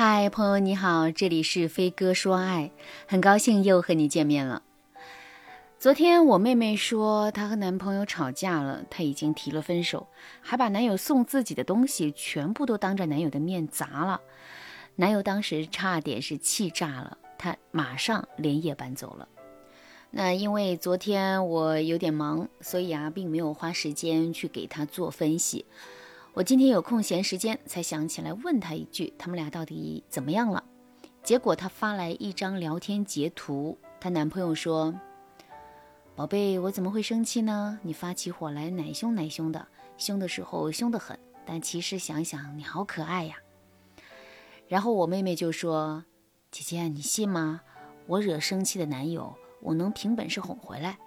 嗨，朋友你好，这里是飞哥说爱，很高兴又和你见面了。昨天我妹妹说她和男朋友吵架了，她已经提了分手，还把男友送自己的东西全部都当着男友的面砸了。男友当时差点是气炸了，他马上连夜搬走了。那因为昨天我有点忙，所以啊，并没有花时间去给他做分析。我今天有空闲时间，才想起来问他一句：他们俩到底怎么样了？结果他发来一张聊天截图，她男朋友说：“宝贝，我怎么会生气呢？你发起火来奶凶奶凶的，凶的时候凶得很，但其实想想你好可爱呀。”然后我妹妹就说：“姐姐，你信吗？我惹生气的男友，我能凭本事哄回来。”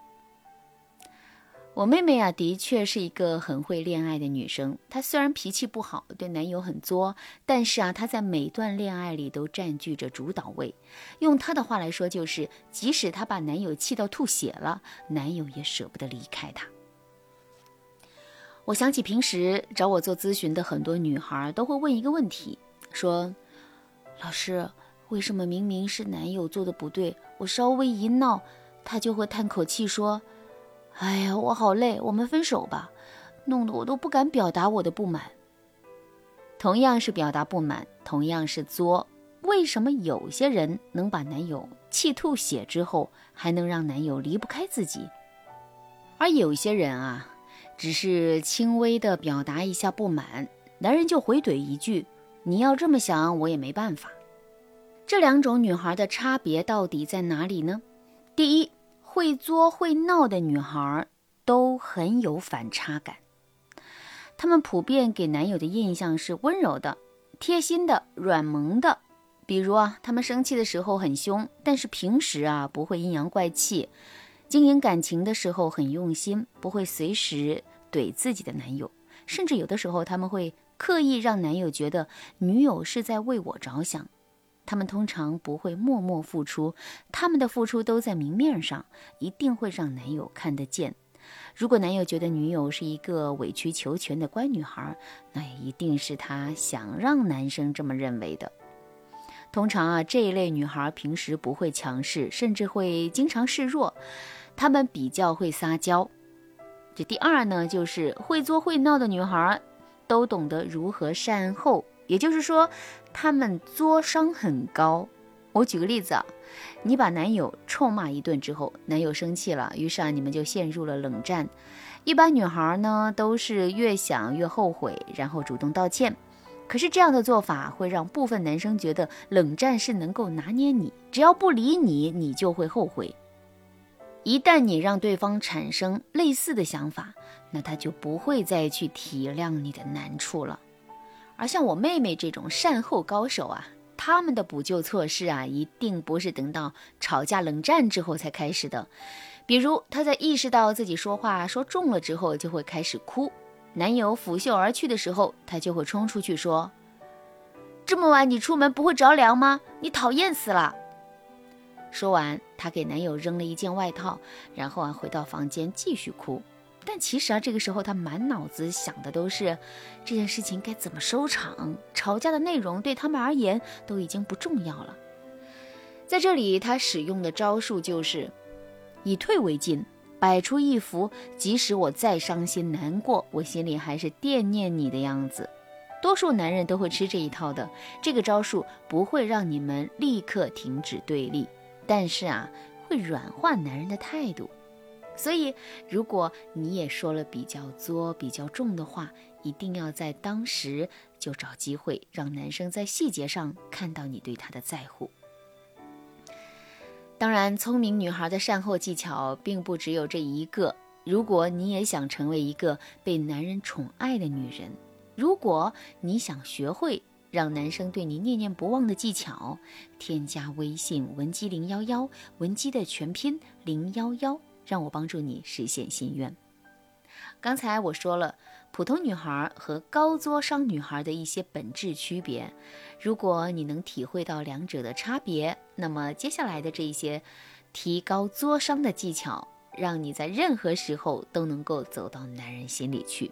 我妹妹啊，的确是一个很会恋爱的女生。她虽然脾气不好，对男友很作，但是啊，她在每段恋爱里都占据着主导位。用她的话来说，就是即使她把男友气到吐血了，男友也舍不得离开她。我想起平时找我做咨询的很多女孩，都会问一个问题，说：“老师，为什么明明是男友做的不对，我稍微一闹，他就会叹口气说？”哎呀，我好累，我们分手吧，弄得我都不敢表达我的不满。同样是表达不满，同样是作，为什么有些人能把男友气吐血之后，还能让男友离不开自己，而有些人啊，只是轻微的表达一下不满，男人就回怼一句：“你要这么想，我也没办法。”这两种女孩的差别到底在哪里呢？第一。会作会闹的女孩都很有反差感，她们普遍给男友的印象是温柔的、贴心的、软萌的。比如啊，她们生气的时候很凶，但是平时啊不会阴阳怪气；经营感情的时候很用心，不会随时怼自己的男友。甚至有的时候，他们会刻意让男友觉得女友是在为我着想。他们通常不会默默付出，他们的付出都在明面上，一定会让男友看得见。如果男友觉得女友是一个委曲求全的乖女孩，那也一定是他想让男生这么认为的。通常啊，这一类女孩平时不会强势，甚至会经常示弱，她们比较会撒娇。这第二呢，就是会作会闹的女孩，都懂得如何善后。也就是说，他们作伤很高。我举个例子啊，你把男友臭骂一顿之后，男友生气了，于是啊，你们就陷入了冷战。一般女孩呢，都是越想越后悔，然后主动道歉。可是这样的做法会让部分男生觉得冷战是能够拿捏你，只要不理你，你就会后悔。一旦你让对方产生类似的想法，那他就不会再去体谅你的难处了。而像我妹妹这种善后高手啊，他们的补救措施啊，一定不是等到吵架冷战之后才开始的。比如，她在意识到自己说话说重了之后，就会开始哭。男友拂袖而去的时候，她就会冲出去说：“这么晚你出门不会着凉吗？你讨厌死了！”说完，她给男友扔了一件外套，然后啊，回到房间继续哭。但其实啊，这个时候他满脑子想的都是这件事情该怎么收场，吵架的内容对他们而言都已经不重要了。在这里，他使用的招数就是以退为进，摆出一副即使我再伤心难过，我心里还是惦念你的样子。多数男人都会吃这一套的。这个招数不会让你们立刻停止对立，但是啊，会软化男人的态度。所以，如果你也说了比较作、比较重的话，一定要在当时就找机会，让男生在细节上看到你对他的在乎。当然，聪明女孩的善后技巧并不只有这一个。如果你也想成为一个被男人宠爱的女人，如果你想学会让男生对你念念不忘的技巧，添加微信文姬零幺幺，文姬的全拼零幺幺。让我帮助你实现心愿。刚才我说了普通女孩和高作商女孩的一些本质区别，如果你能体会到两者的差别，那么接下来的这一些提高作商的技巧，让你在任何时候都能够走到男人心里去。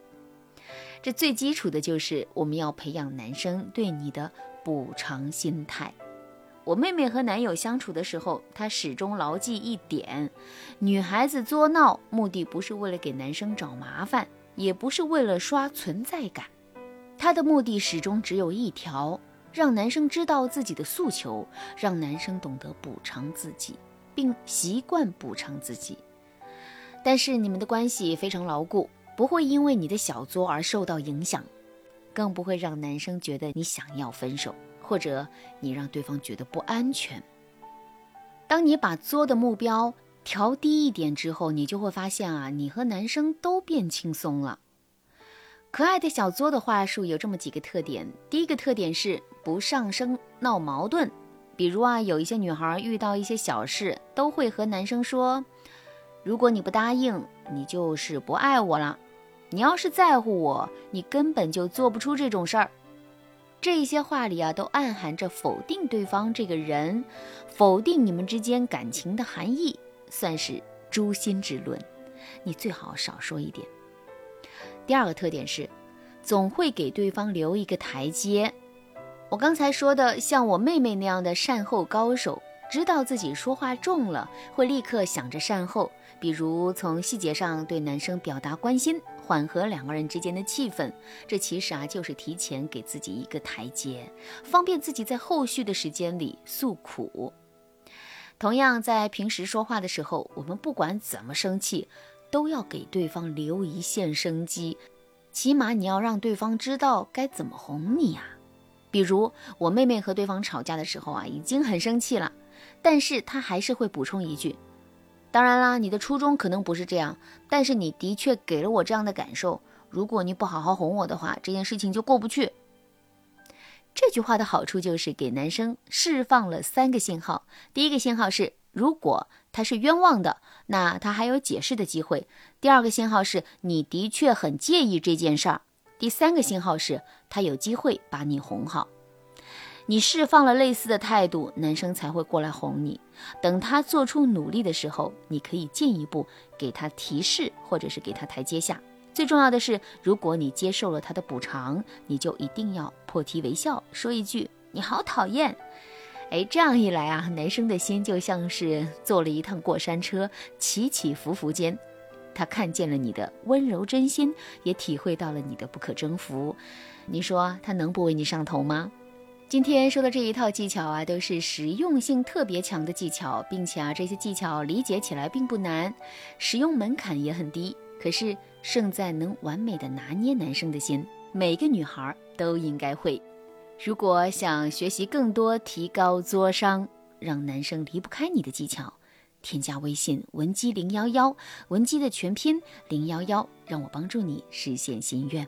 这最基础的就是我们要培养男生对你的补偿心态。我妹妹和男友相处的时候，她始终牢记一点：女孩子作闹，目的不是为了给男生找麻烦，也不是为了刷存在感，她的目的始终只有一条，让男生知道自己的诉求，让男生懂得补偿自己，并习惯补偿自己。但是你们的关系非常牢固，不会因为你的小作而受到影响，更不会让男生觉得你想要分手。或者你让对方觉得不安全。当你把作的目标调低一点之后，你就会发现啊，你和男生都变轻松了。可爱的小作的话术有这么几个特点：第一个特点是不上升闹矛盾，比如啊，有一些女孩遇到一些小事，都会和男生说：“如果你不答应，你就是不爱我了。你要是在乎我，你根本就做不出这种事儿。”这些话里啊，都暗含着否定对方这个人，否定你们之间感情的含义，算是诛心之论。你最好少说一点。第二个特点是，总会给对方留一个台阶。我刚才说的，像我妹妹那样的善后高手。知道自己说话重了，会立刻想着善后，比如从细节上对男生表达关心，缓和两个人之间的气氛。这其实啊，就是提前给自己一个台阶，方便自己在后续的时间里诉苦。同样，在平时说话的时候，我们不管怎么生气，都要给对方留一线生机，起码你要让对方知道该怎么哄你呀。比如我妹妹和对方吵架的时候啊，已经很生气了。但是她还是会补充一句：“当然啦，你的初衷可能不是这样，但是你的确给了我这样的感受。如果你不好好哄我的话，这件事情就过不去。”这句话的好处就是给男生释放了三个信号：第一个信号是，如果他是冤枉的，那他还有解释的机会；第二个信号是你的确很介意这件事儿；第三个信号是他有机会把你哄好。你释放了类似的态度，男生才会过来哄你。等他做出努力的时候，你可以进一步给他提示，或者是给他台阶下。最重要的是，如果你接受了他的补偿，你就一定要破涕为笑，说一句“你好讨厌”。哎，这样一来啊，男生的心就像是坐了一趟过山车，起起伏伏间，他看见了你的温柔真心，也体会到了你的不可征服。你说他能不为你上头吗？今天说的这一套技巧啊，都是实用性特别强的技巧，并且啊，这些技巧理解起来并不难，使用门槛也很低。可是胜在能完美的拿捏男生的心，每个女孩都应该会。如果想学习更多提高作商，让男生离不开你的技巧，添加微信文姬零幺幺，文姬的全拼零幺幺，让我帮助你实现心愿。